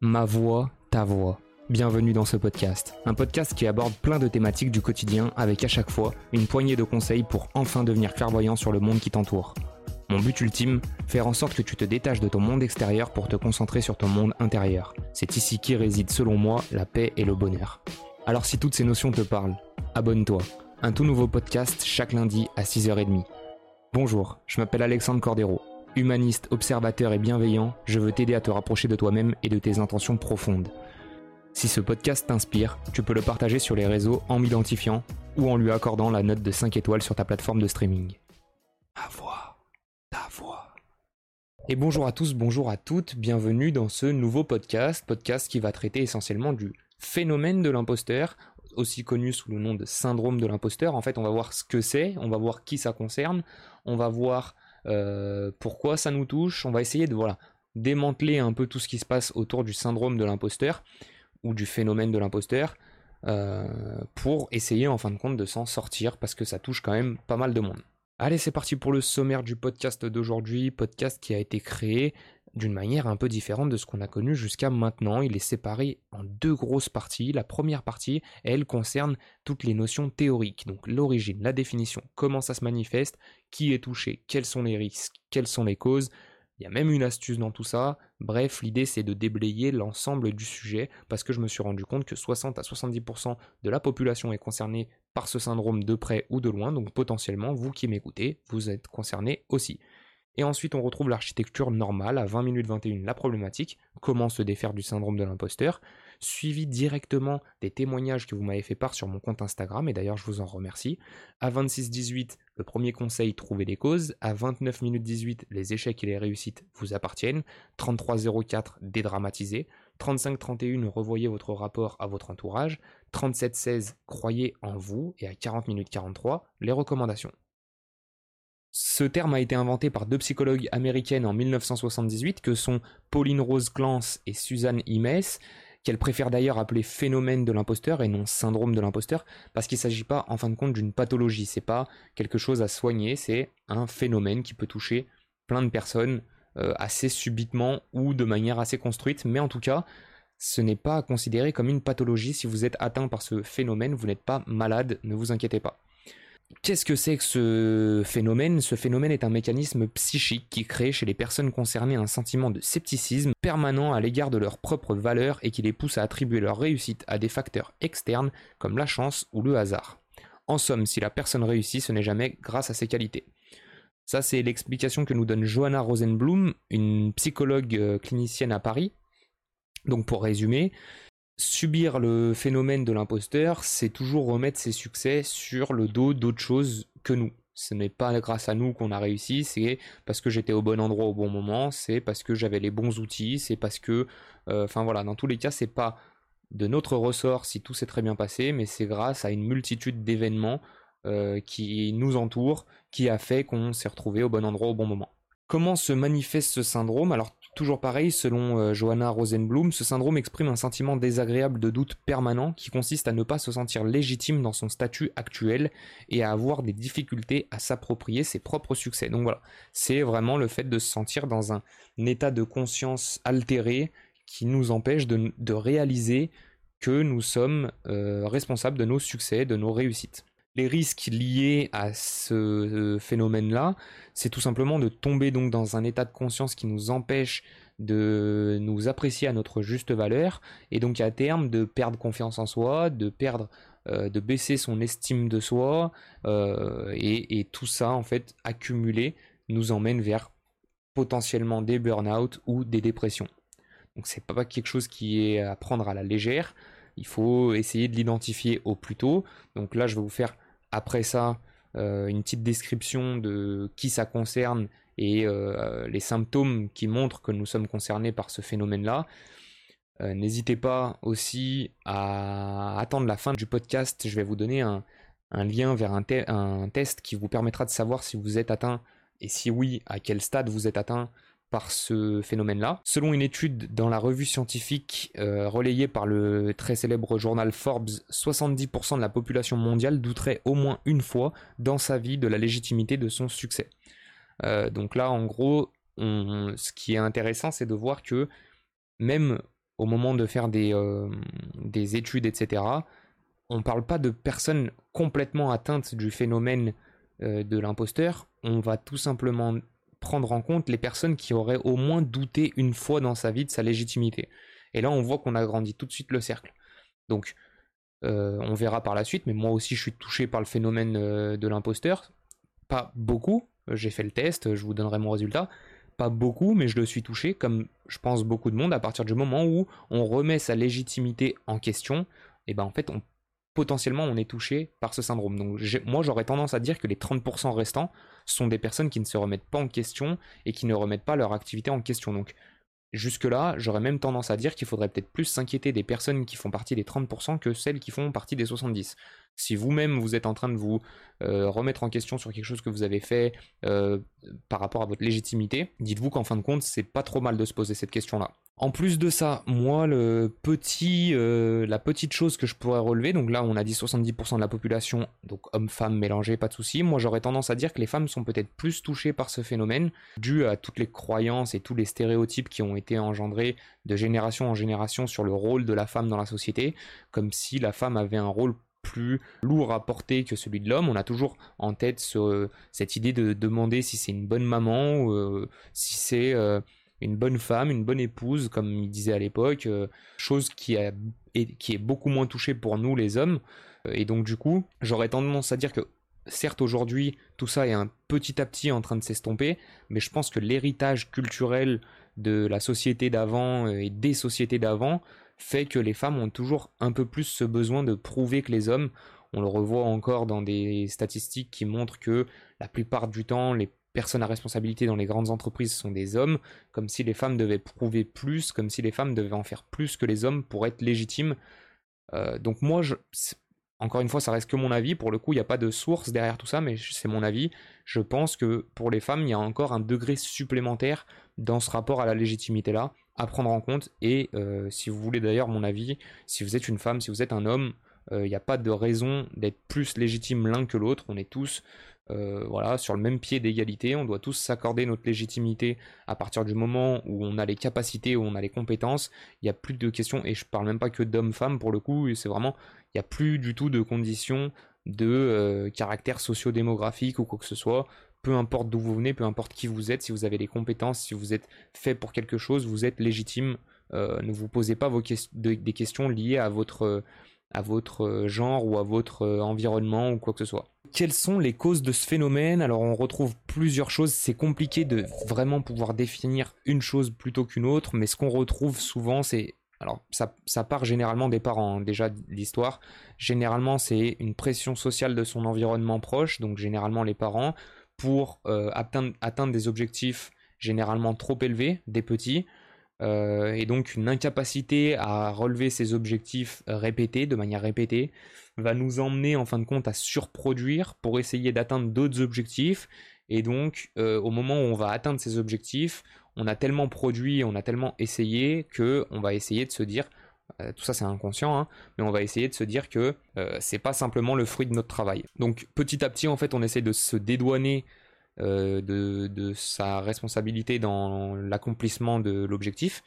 Ma voix, ta voix. Bienvenue dans ce podcast. Un podcast qui aborde plein de thématiques du quotidien avec à chaque fois une poignée de conseils pour enfin devenir clairvoyant sur le monde qui t'entoure. Mon but ultime, faire en sorte que tu te détaches de ton monde extérieur pour te concentrer sur ton monde intérieur. C'est ici qui réside selon moi la paix et le bonheur. Alors si toutes ces notions te parlent, abonne-toi. Un tout nouveau podcast chaque lundi à 6h30. Bonjour, je m'appelle Alexandre Cordero. Humaniste, observateur et bienveillant, je veux t'aider à te rapprocher de toi-même et de tes intentions profondes. Si ce podcast t'inspire, tu peux le partager sur les réseaux en m'identifiant ou en lui accordant la note de 5 étoiles sur ta plateforme de streaming. Ma voix, ta voix. Et bonjour à tous, bonjour à toutes, bienvenue dans ce nouveau podcast, podcast qui va traiter essentiellement du phénomène de l'imposteur, aussi connu sous le nom de syndrome de l'imposteur. En fait, on va voir ce que c'est, on va voir qui ça concerne, on va voir euh, pourquoi ça nous touche? On va essayer de voilà, démanteler un peu tout ce qui se passe autour du syndrome de l'imposteur ou du phénomène de l'imposteur euh, pour essayer en fin de compte de s'en sortir parce que ça touche quand même pas mal de monde. Allez, c'est parti pour le sommaire du podcast d'aujourd'hui, podcast qui a été créé d'une manière un peu différente de ce qu'on a connu jusqu'à maintenant. Il est séparé en deux grosses parties. La première partie, elle concerne toutes les notions théoriques, donc l'origine, la définition, comment ça se manifeste, qui est touché, quels sont les risques, quelles sont les causes. Il y a même une astuce dans tout ça. Bref, l'idée c'est de déblayer l'ensemble du sujet parce que je me suis rendu compte que 60 à 70% de la population est concernée par ce syndrome de près ou de loin. Donc potentiellement, vous qui m'écoutez, vous êtes concerné aussi. Et ensuite, on retrouve l'architecture normale à 20 minutes 21, la problématique, comment se défaire du syndrome de l'imposteur, suivi directement des témoignages que vous m'avez fait part sur mon compte Instagram, et d'ailleurs je vous en remercie. À 26-18, le premier conseil, trouver les causes. À 29 minutes 18, les échecs et les réussites vous appartiennent. 33-04, dédramatiser. 35-31, revoyez votre rapport à votre entourage. 37-16, croyez en vous. Et à 40 minutes 43, les recommandations. Ce terme a été inventé par deux psychologues américaines en 1978 que sont Pauline Rose Clance et Suzanne Imes, qu'elles préfèrent d'ailleurs appeler phénomène de l'imposteur et non syndrome de l'imposteur, parce qu'il ne s'agit pas en fin de compte d'une pathologie, c'est pas quelque chose à soigner, c'est un phénomène qui peut toucher plein de personnes euh, assez subitement ou de manière assez construite, mais en tout cas, ce n'est pas considéré comme une pathologie. Si vous êtes atteint par ce phénomène, vous n'êtes pas malade, ne vous inquiétez pas. Qu'est-ce que c'est que ce phénomène? Ce phénomène est un mécanisme psychique qui crée chez les personnes concernées un sentiment de scepticisme permanent à l'égard de leurs propres valeurs et qui les pousse à attribuer leur réussite à des facteurs externes comme la chance ou le hasard. En somme, si la personne réussit, ce n'est jamais grâce à ses qualités. Ça, c'est l'explication que nous donne Johanna Rosenblum, une psychologue euh, clinicienne à Paris. Donc pour résumer, subir le phénomène de l'imposteur, c'est toujours remettre ses succès sur le dos d'autres choses que nous. Ce n'est pas grâce à nous qu'on a réussi, c'est parce que j'étais au bon endroit au bon moment, c'est parce que j'avais les bons outils, c'est parce que, euh, enfin voilà, dans tous les cas, c'est pas de notre ressort si tout s'est très bien passé, mais c'est grâce à une multitude d'événements euh, qui nous entourent, qui a fait qu'on s'est retrouvé au bon endroit au bon moment. Comment se manifeste ce syndrome? Alors Toujours pareil, selon euh, Johanna Rosenblum, ce syndrome exprime un sentiment désagréable de doute permanent qui consiste à ne pas se sentir légitime dans son statut actuel et à avoir des difficultés à s'approprier ses propres succès. Donc voilà, c'est vraiment le fait de se sentir dans un état de conscience altéré qui nous empêche de, réaliser que nous sommes euh, responsables de nos succès, de nos réussites les risques liés à ce euh, phénomène-là, c'est tout simplement de tomber donc dans un état de conscience qui nous empêche de nous apprécier à notre juste valeur et donc à terme de perdre confiance en soi, de perdre, euh, de baisser son estime de soi euh, et, tout ça en fait accumulé nous emmène vers potentiellement des burn-out ou des dépressions. Donc c'est pas quelque chose qui est à prendre à la légère. Il faut essayer de l'identifier au plus tôt. Donc là, je vais vous faire après ça, euh, une petite description de qui ça concerne et euh, les symptômes qui montrent que nous sommes concernés par ce phénomène-là. Euh, n'hésitez pas aussi à attendre la fin du podcast. Je vais vous donner un, lien vers un, test qui vous permettra de savoir si vous êtes atteint et si oui, à quel stade vous êtes atteint par ce phénomène-là. Selon une étude dans la revue scientifique euh, relayée par le très célèbre journal Forbes, 70% de la population mondiale douterait au moins une fois dans sa vie de la légitimité de son succès. Euh, donc là, en gros, ce qui est intéressant, c'est de voir que même au moment de faire des, des études, etc., on ne parle pas de personnes complètement atteintes du phénomène de l'imposteur, on va tout simplement prendre en compte les personnes qui auraient au moins douté une fois dans sa vie de sa légitimité. Et là, on voit qu'on agrandit tout de suite le cercle. Donc, euh, on verra par la suite, mais moi aussi, je suis touché par le phénomène euh, de l'imposteur. Pas beaucoup, j'ai fait le test, je vous donnerai mon résultat. Pas beaucoup, mais je le suis touché, comme je pense beaucoup de monde, à partir du moment où on remet sa légitimité en question, et ben en fait, potentiellement on est touché par ce syndrome. Donc moi j'aurais tendance à dire que les 30% restants sont des personnes qui ne se remettent pas en question et qui ne remettent pas leur activité en question. Donc jusque-là, j'aurais même tendance à dire qu'il faudrait peut-être plus s'inquiéter des personnes qui font partie des 30% que celles qui font partie des 70%. Si vous-même vous êtes en train de vous euh, remettre en question sur quelque chose que vous avez fait euh, par rapport à votre légitimité, dites-vous qu'en fin de compte, c'est pas trop mal de se poser cette question-là. En plus de ça, moi, le petit, euh, la petite chose que je pourrais relever, donc là on a dit 70% de la population, donc hommes-femmes mélangés, pas de souci. Moi j'aurais tendance à dire que les femmes sont peut-être plus touchées par ce phénomène, dû à toutes les croyances et tous les stéréotypes qui ont été engendrés de génération en génération sur le rôle de la femme dans la société, comme si la femme avait un rôle plus lourd à porter que celui de l'homme. On a toujours en tête cette idée de demander si c'est une bonne maman, ou euh, si c'est euh, une bonne femme, une bonne épouse, comme il disait à l'époque, euh, chose qui, qui est beaucoup moins touchée pour nous les hommes. Et donc du coup, j'aurais tendance à dire que certes aujourd'hui tout ça est un petit à petit en train de s'estomper, mais je pense que l'héritage culturel de la société d'avant et des sociétés d'avant fait que les femmes ont toujours un peu plus ce besoin de prouver que les hommes. On le revoit encore dans des statistiques qui montrent que la plupart du temps, les personnes à responsabilité dans les grandes entreprises sont des hommes, comme si les femmes devaient prouver plus, comme si les femmes devaient en faire plus que les hommes pour être légitimes. Euh, donc moi, je, encore une fois, ça reste que mon avis. Pour le coup, il n'y a pas de source derrière tout ça, mais c'est mon avis. Je pense que pour les femmes, il y a encore un degré supplémentaire dans ce rapport à la légitimité-là à prendre en compte. Et euh, si vous voulez d'ailleurs mon avis, si vous êtes une femme, si vous êtes un homme, euh, il n'y a pas de raison d'être plus légitime l'un que l'autre. On est tous euh, voilà, sur le même pied d'égalité. On doit tous s'accorder notre légitimité à partir du moment où on a les capacités, où on a les compétences. Il n'y a plus de questions, et je parle même pas que d'hommes-femmes pour le coup, c'est vraiment, il n'y a plus du tout de conditions de caractère socio-démographique ou quoi que ce soit peu importe d'où vous venez, peu importe qui vous êtes, si vous avez les compétences, si vous êtes fait pour quelque chose, vous êtes légitime. Euh, ne vous posez pas vos des questions liées à votre, à votre genre ou à votre environnement ou quoi que ce soit. Quelles sont les causes de ce phénomène? Alors on retrouve plusieurs choses, c'est compliqué de vraiment pouvoir définir une chose plutôt qu'une autre, mais ce qu'on retrouve souvent c'est... Alors ça, ça part généralement des parents, hein, déjà l'histoire. Généralement c'est une pression sociale de son environnement proche, donc généralement les parents pour euh, atteindre, des objectifs généralement trop élevés des petits, euh, et donc une incapacité à relever ces objectifs répétés, de manière répétée, va nous emmener en fin de compte à surproduire pour essayer d'atteindre d'autres objectifs, et donc euh, au moment où on va atteindre ces objectifs, on a tellement produit, on a tellement essayé que on va essayer de se dire euh, tout ça c'est inconscient, hein, mais on va essayer de se dire que c'est pas simplement le fruit de notre travail. Donc petit à petit, en fait, on essaie de se dédouaner euh, de, sa responsabilité dans l'accomplissement de l'objectif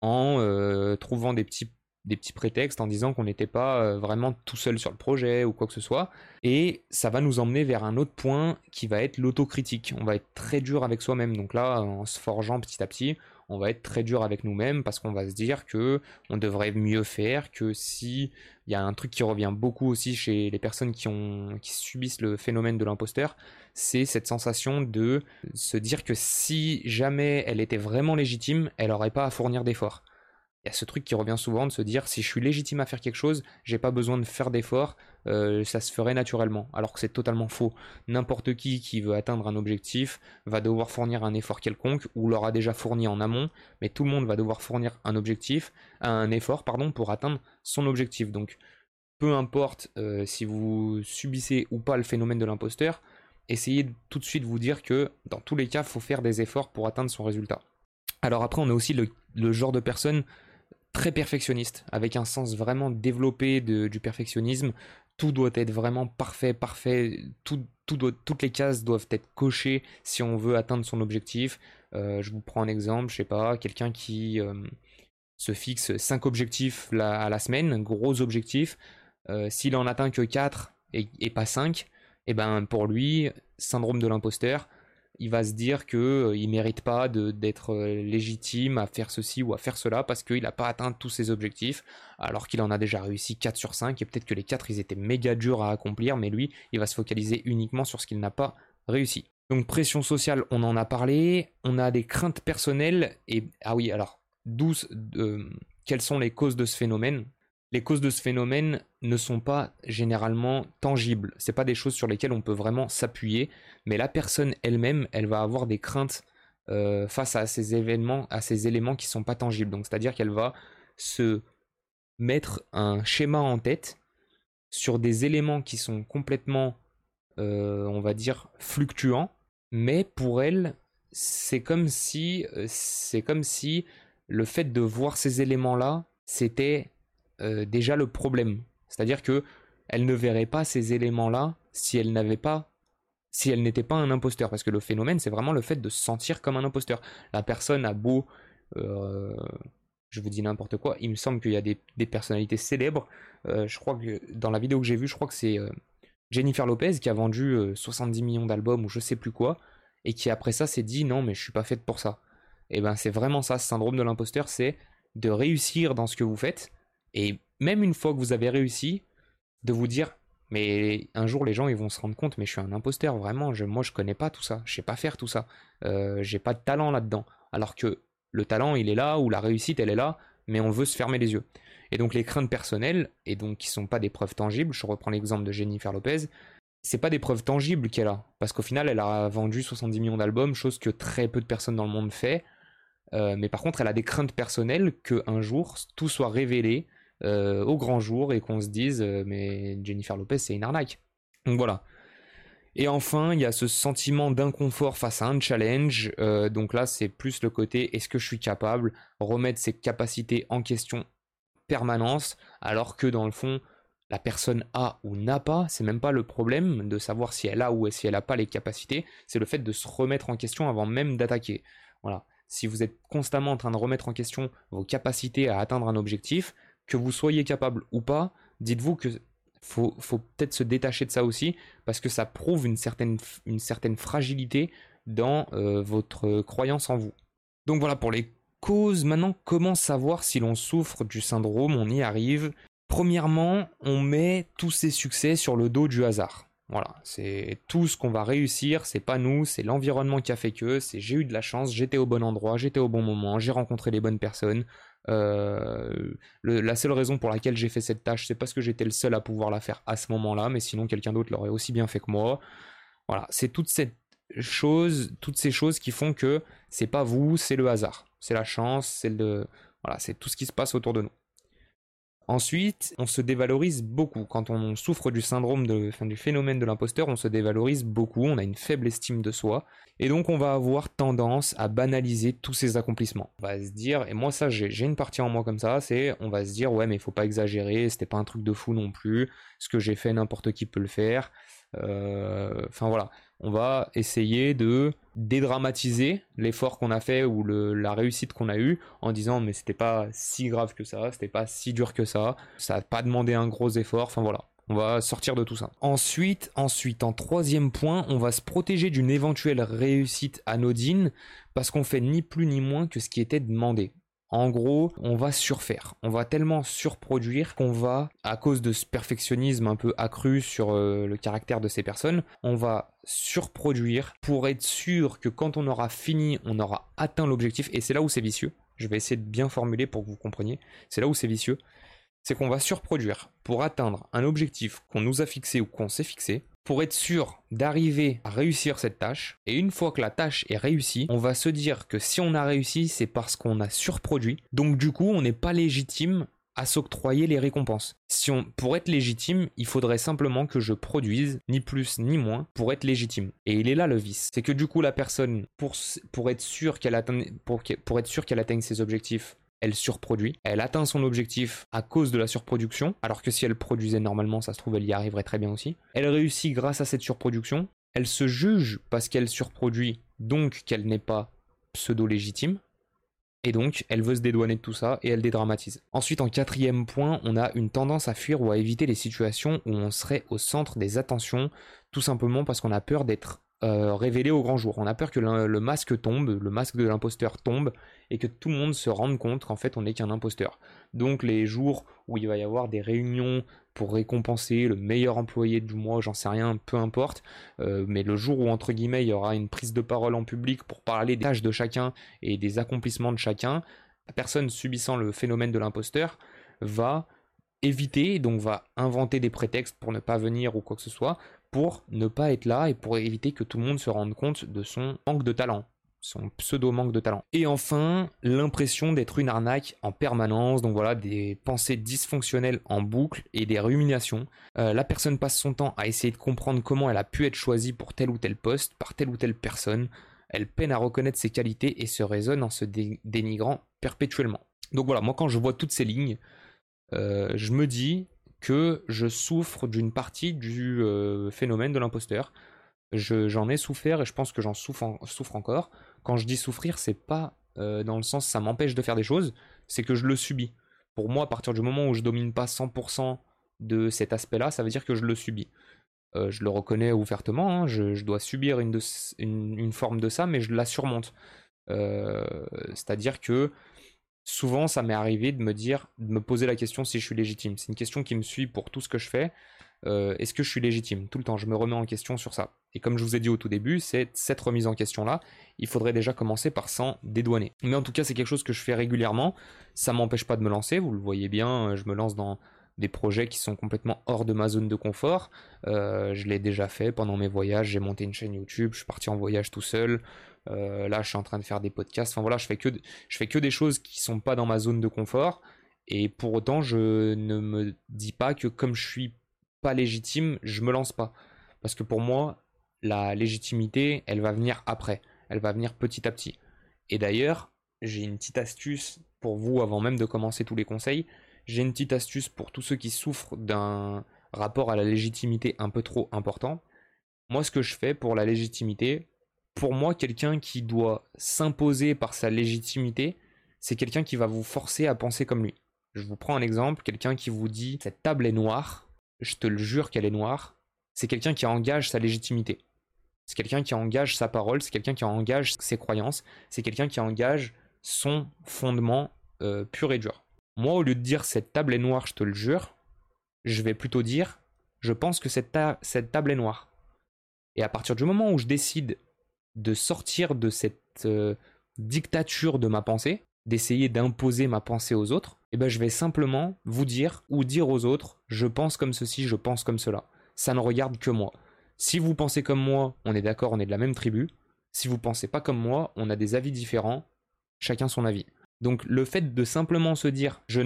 en trouvant des petits, des petits prétextes, en disant qu'on n'était pas vraiment tout seul sur le projet ou quoi que ce soit. Et ça va nous emmener vers un autre point qui va être l'autocritique. On va être très dur avec soi-même. Donc là, en se forgeant petit à petit, on va être très dur avec nous-mêmes parce qu'on va se dire que on devrait mieux faire, que si il y a un truc qui revient beaucoup aussi chez les personnes qui ont qui subissent le phénomène de l'imposteur, c'est cette sensation de se dire que si jamais elle était vraiment légitime, elle n'aurait pas à fournir d'efforts. Il y a ce truc qui revient souvent de se dire si je suis légitime à faire quelque chose, j'ai pas besoin de faire d'efforts, euh, ça se ferait naturellement. Alors que c'est totalement faux. N'importe qui qui veut atteindre un objectif va devoir fournir un effort quelconque ou l'aura déjà fourni en amont, mais tout le monde va devoir fournir un objectif, un effort pardon pour atteindre son objectif. Donc peu importe euh, si vous subissez ou pas le phénomène de l'imposteur, essayez tout de suite de vous dire que dans tous les cas, faut faire des efforts pour atteindre son résultat. Alors après, on a aussi le genre de personne très perfectionniste, avec un sens vraiment développé du perfectionnisme. Tout doit être vraiment parfait, parfait. Tout, toutes les cases doivent être cochées si on veut atteindre son objectif. Euh, je vous prends un exemple, je sais pas, quelqu'un qui euh, se fixe 5 objectifs à la semaine, gros objectifs. Euh, s'il en atteint que 4 et, et pas 5, et eh ben pour lui, syndrome de l'imposteur, il va se dire qu'il euh, il ne mérite pas d'être euh, légitime à faire ceci ou à faire cela parce qu'il n'a pas atteint tous ses objectifs, alors qu'il en a déjà réussi 4 sur 5, et peut-être que les 4 ils étaient méga durs à accomplir, mais lui, il va se focaliser uniquement sur ce qu'il n'a pas réussi. Donc pression sociale, on en a parlé, on a des craintes personnelles, et ah oui, alors, 12, euh, quelles sont les causes de ce phénomène? Les causes de ce phénomène ne sont pas généralement tangibles. C'est pas des choses sur lesquelles on peut vraiment s'appuyer, mais la personne elle-même, elle va avoir des craintes euh, face à ces événements, à ces éléments qui sont pas tangibles. Donc c'est-à-dire qu'elle va se mettre un schéma en tête sur des éléments qui sont complètement, euh, on va dire, fluctuants, mais pour elle, c'est comme si, euh, c'est comme si le fait de voir ces éléments-là, c'était euh, déjà le problème. C'est-à-dire que elle ne verrait pas ces éléments-là si elle n'avait pas si elle n'était pas un imposteur. Parce que le phénomène c'est vraiment le fait de se sentir comme un imposteur. La personne a beau euh, je vous dis n'importe quoi il me semble qu'il y a des, personnalités célèbres. Euh, je crois que dans la vidéo que j'ai vue je crois que c'est Jennifer Lopez qui a vendu 70 millions d'albums ou je sais plus quoi et qui après ça s'est dit non mais je suis pas faite pour ça. Et eh ben c'est vraiment ça ce syndrome de l'imposteur c'est de réussir dans ce que vous faites et même une fois que vous avez réussi, de vous dire, mais un jour les gens ils vont se rendre compte, mais je suis un imposteur, vraiment, je, moi je connais pas tout ça, je sais pas faire tout ça, euh, j'ai pas de talent là-dedans. Alors que le talent il est là, ou la réussite elle est là, mais on veut se fermer les yeux. Et donc les craintes personnelles, et donc qui sont pas des preuves tangibles, je reprends l'exemple de Jennifer Lopez, c'est pas des preuves tangibles qu'elle a, parce qu'au final elle a vendu 70 millions d'albums, chose que très peu de personnes dans le monde fait. Euh, mais par contre, elle a des craintes personnelles que un jour tout soit révélé, euh, au grand jour et qu'on se dise euh, mais Jennifer Lopez c'est une arnaque. Donc voilà. Et enfin, il y a ce sentiment d'inconfort face à un challenge. Euh, donc là, c'est plus le côté est-ce que je suis capable remettre ses capacités en question permanence, alors que dans le fond, la personne a ou n'a pas, c'est même pas le problème de savoir si elle a ou si elle n'a pas les capacités, c'est le fait de se remettre en question avant même d'attaquer. Voilà. Si vous êtes constamment en train de remettre en question vos capacités à atteindre un objectif, que vous soyez capable ou pas, dites-vous que faut, peut-être se détacher de ça aussi, parce que ça prouve une certaine, fragilité dans euh, votre croyance en vous. Donc voilà pour les causes. Maintenant, comment savoir si l'on souffre du syndrome? On y arrive. Premièrement, on met tous ces succès sur le dos du hasard. Voilà, c'est tout ce qu'on va réussir, c'est pas nous, c'est l'environnement qui a fait que, c'est j'ai eu de la chance, j'étais au bon endroit, j'étais au bon moment, j'ai rencontré les bonnes personnes, euh, la seule raison pour laquelle j'ai fait cette tâche, c'est parce que j'étais le seul à pouvoir la faire à ce moment-là, mais sinon quelqu'un d'autre l'aurait aussi bien fait que moi. Voilà, c'est toutes ces choses qui font que c'est pas vous, c'est le hasard, c'est la chance, c'est le, voilà, c'est tout ce qui se passe autour de nous. Ensuite, on se dévalorise beaucoup. Quand on souffre du syndrome du phénomène de l'imposteur, on se dévalorise beaucoup, on a une faible estime de soi, et donc on va avoir tendance à banaliser tous ses accomplissements. On va se dire, et moi ça j'ai une partie en moi comme ça, c'est on va se dire ouais mais il faut pas exagérer, c'était pas un truc de fou non plus, ce que j'ai fait n'importe qui peut le faire. Euh, enfin voilà, on va essayer de dédramatiser l'effort qu'on a fait ou la réussite qu'on a eue en disant mais c'était pas si grave que ça, c'était pas si dur que ça, ça n'a pas demandé un gros effort, enfin voilà. On va sortir de tout ça. Ensuite, ensuite, en troisième point, on va se protéger d'une éventuelle réussite anodine parce qu'on fait ni plus ni moins que ce qui était demandé. En gros, on va surfaire. On va tellement surproduire qu'on va, à cause de ce perfectionnisme un peu accru sur euh, le caractère de ces personnes, on va surproduire pour être sûr que quand on aura fini, on aura atteint l'objectif. Et c'est là où c'est vicieux. Je vais essayer de bien formuler pour que vous compreniez. C'est là où c'est vicieux. C'est qu'on va surproduire pour atteindre un objectif qu'on nous a fixé ou qu'on s'est fixé pour être sûr d'arriver à réussir cette tâche. Et une fois que la tâche est réussie, on va se dire que si on a réussi, c'est parce qu'on a surproduit. Donc du coup, on n'est pas légitime à s'octroyer les récompenses. Si on, pour être légitime, il faudrait simplement que je produise ni plus ni moins pour être légitime. Et il est là le vice. C'est que du coup la personne, pour, être pour être sûr qu'elle atteigne ses objectifs, elle surproduit, elle atteint son objectif à cause de la surproduction, alors que si elle produisait normalement, ça se trouve, elle y arriverait très bien aussi. Elle réussit grâce à cette surproduction, elle se juge parce qu'elle surproduit, donc qu'elle n'est pas pseudo-légitime. Et donc, elle veut se dédouaner de tout ça et elle dédramatise. Ensuite, en quatrième point, on a une tendance à fuir ou à éviter les situations où on serait au centre des attentions, tout simplement parce qu'on a peur d'être euh, révélé au grand jour. On a peur que le, masque tombe, le masque de l'imposteur tombe, et que tout le monde se rende compte qu'en fait on n'est qu'un imposteur. Donc les jours où il va y avoir des réunions pour récompenser le meilleur employé du mois, j'en sais rien, peu importe, euh, mais le jour où entre guillemets il y aura une prise de parole en public pour parler des tâches de chacun et des accomplissements de chacun, la personne subissant le phénomène de l'imposteur va éviter, donc va inventer des prétextes pour ne pas venir ou quoi que ce soit, pour ne pas être là et pour éviter que tout le monde se rende compte de son manque de talent, son pseudo manque de talent. Et enfin, l'impression d'être une arnaque en permanence, donc voilà, des pensées dysfonctionnelles en boucle et des ruminations. Euh, la personne passe son temps à essayer de comprendre comment elle a pu être choisie pour tel ou tel poste par telle ou telle personne. Elle peine à reconnaître ses qualités et se raisonne en se dénigrant perpétuellement. Donc voilà, moi quand je vois toutes ces lignes, euh, je me dis, que je souffre d'une partie du euh, phénomène de l'imposteur. J'en ai souffert et je pense que j'en souffre, encore. Quand je dis souffrir, c'est pas euh, dans le sens ça m'empêche de faire des choses, c'est que je le subis. Pour moi, à partir du moment où je domine pas 100% de cet aspect-là, ça veut dire que je le subis. Euh, je le reconnais ouvertement, hein, je, dois subir une, une, forme de ça, mais je la surmonte. C'est-à-dire que souvent ça m'est arrivé de me dire, de me poser la question si je suis légitime. C'est une question qui me suit pour tout ce que je fais. Euh, est-ce que je suis légitime? Tout le temps, je me remets en question sur ça. Et comme je vous ai dit au tout début, c'est cette remise en question-là, il faudrait déjà commencer par s'en dédouaner. Mais en tout cas, c'est quelque chose que je fais régulièrement. Ça m'empêche pas de me lancer, vous le voyez bien, euh, je me lance dans des projets qui sont complètement hors de ma zone de confort. Euh, je l'ai déjà fait pendant mes voyages, j'ai monté une chaîne YouTube, je suis parti en voyage tout seul. Euh, là, je suis en train de faire des podcasts. Enfin voilà, je fais que je fais que des choses qui sont pas dans ma zone de confort. Et pour autant, je ne me dis pas que comme je suis pas légitime, je me lance pas. Parce que pour moi, la légitimité, elle va venir après. Elle va venir petit à petit. Et d'ailleurs, j'ai une petite astuce pour vous avant même de commencer tous les conseils. J'ai une petite astuce pour tous ceux qui souffrent d'un rapport à la légitimité un peu trop important. Moi, ce que je fais pour la légitimité, pour moi, quelqu'un qui doit s'imposer par sa légitimité, c'est quelqu'un qui va vous forcer à penser comme lui. Je vous prends un exemple, quelqu'un qui vous dit cette table est noire, je te le jure qu'elle est noire, c'est quelqu'un qui engage sa légitimité. C'est quelqu'un qui engage sa parole, c'est quelqu'un qui engage ses croyances, c'est quelqu'un qui engage son fondement euh, pur et dur. Moi, au lieu de dire cette table est noire, je te le jure, je vais plutôt dire je pense que cette, cette table est noire. Et à partir du moment où je décide de sortir de cette euh, dictature de ma pensée, d'essayer d'imposer ma pensée aux autres, eh ben je vais simplement vous dire ou dire aux autres je pense comme ceci, je pense comme cela. Ça ne regarde que moi. Si vous pensez comme moi, on est d'accord, on est de la même tribu. Si vous pensez pas comme moi, on a des avis différents, chacun son avis. Donc le fait de simplement se dire je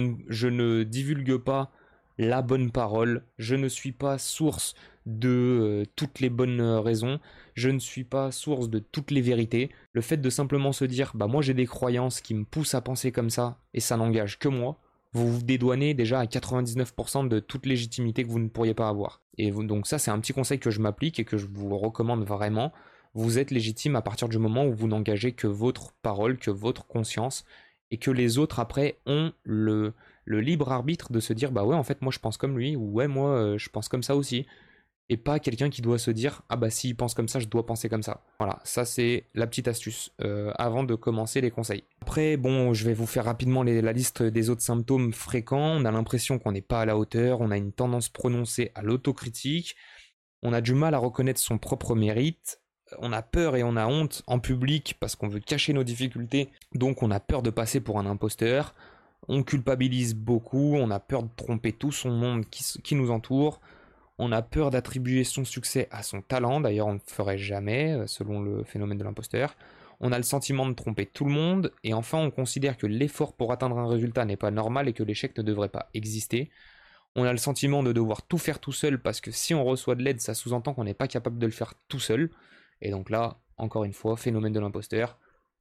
ne divulgue pas la bonne parole, je ne suis pas source de euh, toutes les bonnes euh, raisons, je ne suis pas source de toutes les vérités. Le fait de simplement se dire bah moi j'ai des croyances qui me poussent à penser comme ça et ça n'engage que moi, vous vous dédouanez déjà à 99% de toute légitimité que vous ne pourriez pas avoir. Et donc ça c'est un petit conseil que je m'applique et que je vous recommande vraiment. Vous êtes légitime à partir du moment où vous n'engagez que votre parole, que votre conscience et que les autres après ont le le libre arbitre de se dire bah ouais en fait moi je pense comme lui ou ouais moi euh, je pense comme ça aussi. Et pas quelqu'un qui doit se dire ah bah s'il pense comme ça je dois penser comme ça. Voilà ça c'est la petite astuce euh, avant de commencer les conseils. Après bon je vais vous faire rapidement la liste des autres symptômes fréquents. On a l'impression qu'on n'est pas à la hauteur on a une tendance prononcée à l'autocritique. On a du mal à reconnaître son propre mérite. On a peur et on a honte en public parce qu'on veut cacher nos difficultés. Donc on a peur de passer pour un imposteur on culpabilise beaucoup, on a peur de tromper tout son monde qui, nous entoure, on a peur d'attribuer son succès à son talent, d'ailleurs on ne le ferait jamais, euh, selon le phénomène de l'imposteur. On a le sentiment de tromper tout le monde, et enfin on considère que l'effort pour atteindre un résultat n'est pas normal et que l'échec ne devrait pas exister. On a le sentiment de devoir tout faire tout seul parce que si on reçoit de l'aide, ça sous-entend qu'on n'est pas capable de le faire tout seul. Et donc là, encore une fois, phénomène de l'imposteur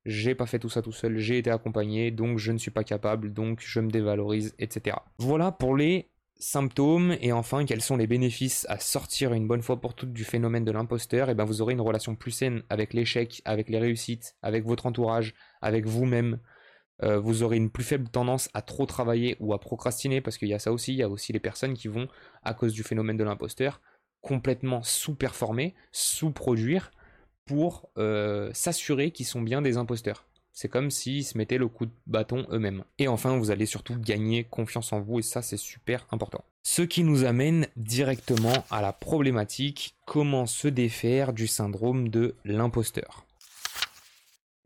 j'ai pas fait tout ça tout seul, j'ai été accompagné, donc je ne suis pas capable, donc je me dévalorise, etc. Voilà pour les symptômes et enfin quels sont les bénéfices à sortir une bonne fois pour toutes du phénomène de l'imposteur et ben vous aurez une relation plus saine avec l'échec, avec les réussites, avec votre entourage, avec vous-même. Euh, vous aurez une plus faible tendance à trop travailler ou à procrastiner parce qu'il y a ça aussi. Il y a aussi les personnes qui vont, à cause du phénomène de l'imposteur, complètement sous-performer, sous-produire pour euh, s'assurer qu'ils sont bien des imposteurs. C'est comme s'ils se mettaient le coup de bâton eux-mêmes. Et enfin, vous allez surtout gagner confiance en vous et ça, c'est super important. Ce qui nous amène directement à la problématique comment se défaire du syndrome de l'imposteur.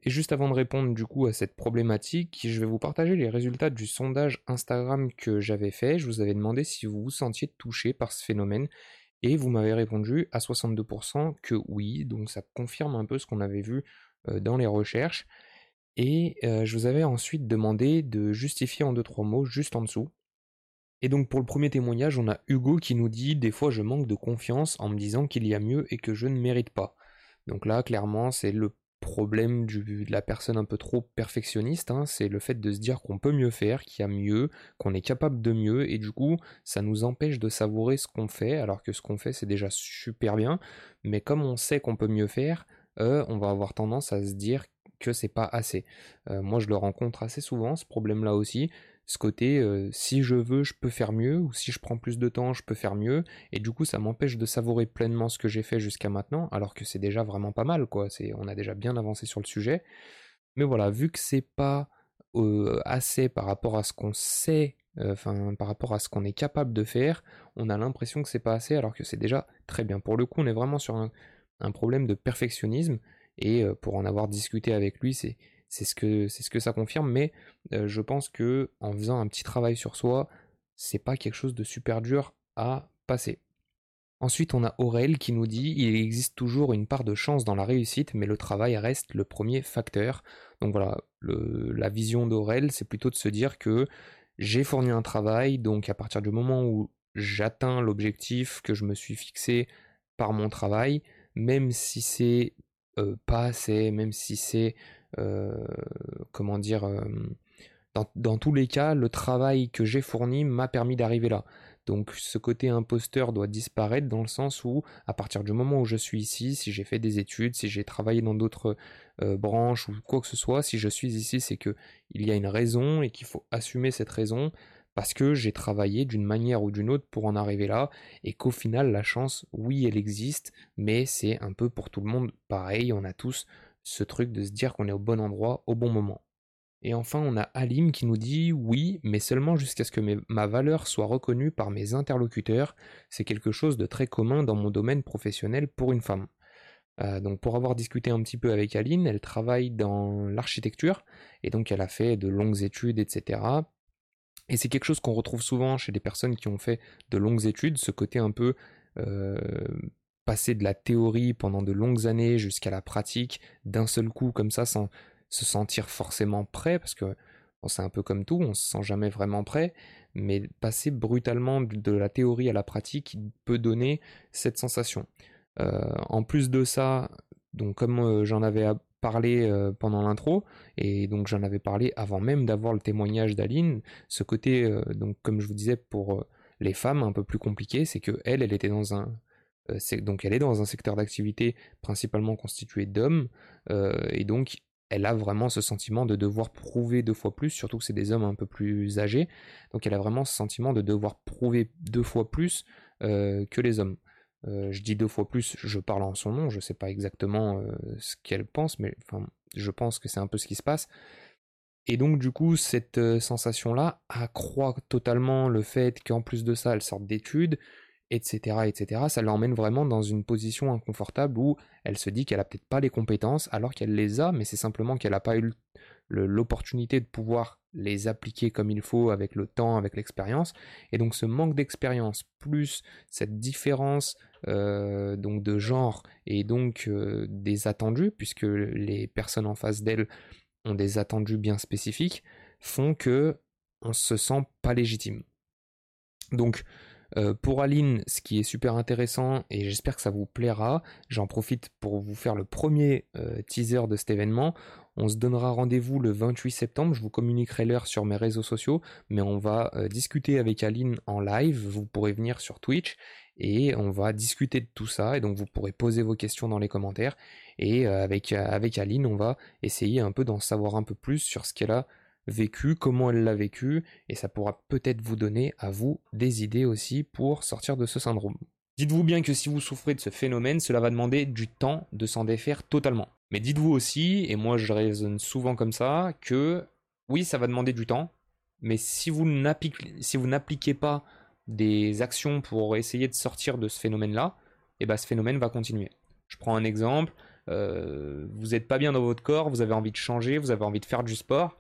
Et juste avant de répondre du coup à cette problématique, je vais vous partager les résultats du sondage Instagram que j'avais fait. Je vous avais demandé si vous vous sentiez touché par ce phénomène et vous m'avez répondu à 62% que oui, donc ça confirme un peu ce qu'on avait vu euh, dans les recherches. Et je vous avais ensuite demandé de justifier en deux trois mots juste en dessous. Et donc pour le premier témoignage, on a Hugo qui nous dit des fois je manque de confiance en me disant qu'il y a mieux et que je ne mérite pas. Donc là clairement c'est le problème de la personne un peu trop perfectionniste, hein. c'est le fait de se dire qu'on peut mieux faire, qu'il y a mieux, qu'on est capable de mieux, et du coup ça nous empêche de savourer ce qu'on fait, alors que ce qu'on fait c'est déjà super bien, mais comme on sait qu'on peut mieux faire, on va avoir tendance à se dire que c'est pas assez. Euh, moi, je le rencontre assez souvent, ce problème-là aussi. Ce côté, euh, si je veux, je peux faire mieux, ou si je prends plus de temps, je peux faire mieux, et du coup, ça m'empêche de savourer pleinement ce que j'ai fait jusqu'à maintenant, alors que c'est déjà vraiment pas mal, quoi. C'est, on a déjà bien avancé sur le sujet. Mais voilà, vu que c'est pas euh, assez par rapport à ce qu'on sait, enfin, par rapport à ce qu'on est capable de faire, on a l'impression que c'est pas assez, alors que c'est déjà très bien. Pour le coup, on est vraiment sur un problème de perfectionnisme et pour en avoir discuté avec lui, c'est ce que c'est ce que ça confirme. Mais je pense que en faisant un petit travail sur soi, c'est pas quelque chose de super dur à passer. Ensuite, on a Aurel qui nous dit il existe toujours une part de chance dans la réussite, mais le travail reste le premier facteur. Donc voilà, la vision d'Aurel, c'est plutôt de se dire que j'ai fourni un travail, donc à partir du moment où j'atteins l'objectif que je me suis fixé par mon travail, même si c'est pas assez, même si c'est, comment dire, dans, tous les cas, le travail que j'ai fourni m'a permis d'arriver là. Donc ce côté imposteur doit disparaître dans le sens où, à partir du moment où je suis ici, si j'ai fait des études, si j'ai travaillé dans d'autres branches ou quoi que ce soit, si je suis ici, c'est que il y a une raison et qu'il faut assumer cette raison parce que j'ai travaillé d'une manière ou d'une autre pour en arriver là, et qu'au final la chance, oui, elle existe, mais c'est un peu pour tout le monde pareil, on a tous ce truc de se dire qu'on est au bon endroit au bon moment. Et enfin, on a Alim qui nous dit oui, mais seulement jusqu'à ce que ma valeur soit reconnue par mes interlocuteurs. C'est quelque chose de très commun dans mon domaine professionnel pour une femme. Euh, donc pour avoir discuté un petit peu avec Aline, elle travaille dans l'architecture et donc elle a fait de longues études, etc. Et c'est quelque chose qu'on retrouve souvent chez des personnes qui ont fait de longues études, ce côté un peu euh, passer de la théorie pendant de longues années jusqu'à la pratique d'un seul coup comme ça sans se sentir forcément prêt, parce que c'est un peu comme tout, on se sent jamais vraiment prêt, mais passer brutalement de la théorie à la pratique peut donner cette sensation. Euh, en plus de ça, donc comme euh, j'en avais parlé euh, pendant l'intro, et donc j'en avais parlé avant même d'avoir le témoignage d'Aline. Ce côté, donc comme je vous disais, pour les femmes un peu plus compliqué, c'est que elle, elle était dans un donc elle est dans un secteur d'activité principalement constitué d'hommes, et donc elle a vraiment ce sentiment de devoir prouver deux fois plus, surtout que c'est des hommes un peu plus âgés, donc elle a vraiment ce sentiment de devoir prouver deux fois plus que les hommes. Euh, je dis deux fois plus, je parle en son nom, je ne sais pas exactement euh, ce qu'elle pense, mais je pense que c'est un peu ce qui se passe. Et donc du coup, cette euh, sensation-là accroît totalement le fait qu'en plus de ça, elle sorte d'études, etc., etc. Ça l'emmène vraiment dans une position inconfortable où elle se dit qu'elle a peut-être pas les compétences, alors qu'elle les a, mais c'est simplement qu'elle n'a pas eu l'opportunité de pouvoir les appliquer comme il faut avec le temps, avec l'expérience. Et donc ce manque d'expérience plus cette différence euh, donc de genre et donc euh, des attendus, puisque les personnes en face d'elle ont des attendus bien spécifiques, font que on se sent pas légitime. Donc euh, pour Aline, ce qui est super intéressant, et j'espère que ça vous plaira, j'en profite pour vous faire le premier teaser de cet événement. On se donnera rendez-vous le 28 septembre, je vous communiquerai l'heure sur mes réseaux sociaux, mais on va discuter avec Aline en live, vous pourrez venir sur Twitch et on va discuter de tout ça et donc vous pourrez poser vos questions dans les commentaires et euh, euh, avec Aline on va essayer un peu d'en savoir un peu plus sur ce qu'elle a vécu, comment elle l'a vécu, et ça pourra peut-être vous donner à vous des idées aussi pour sortir de ce syndrome. Dites-vous bien que si vous souffrez de ce phénomène, cela va demander du temps de s'en défaire totalement. Mais dites-vous aussi, et moi je raisonne souvent comme ça, que oui, ça va demander du temps, mais si vous n'appliquez pas des actions pour essayer de sortir de ce phénomène-là, et eh ben ce phénomène va continuer. Je prends un exemple, euh, vous n'êtes pas bien dans votre corps, vous avez envie de changer, vous avez envie de faire du sport,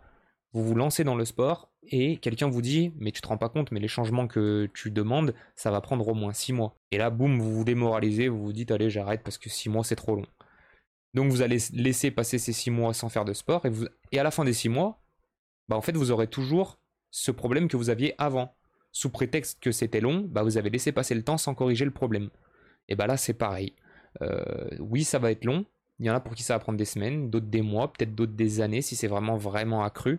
vous vous lancez dans le sport et quelqu'un vous dit mais tu te rends pas compte mais les changements que tu demandes ça va prendre au moins 6 mois. Et là boum vous vous démoralisez vous vous dites allez j'arrête parce que 6 mois c'est trop long. Donc vous allez laisser passer ces 6 mois sans faire de sport et, à la fin des 6 mois bah en fait vous aurez toujours ce problème que vous aviez avant. Sous prétexte que c'était long bah vous avez laissé passer le temps sans corriger le problème. Et bah là c'est pareil. Euh, oui ça va être long. Il y en a pour qui ça va prendre des semaines, d'autres des mois, peut-être d'autres des années si c'est vraiment vraiment accru.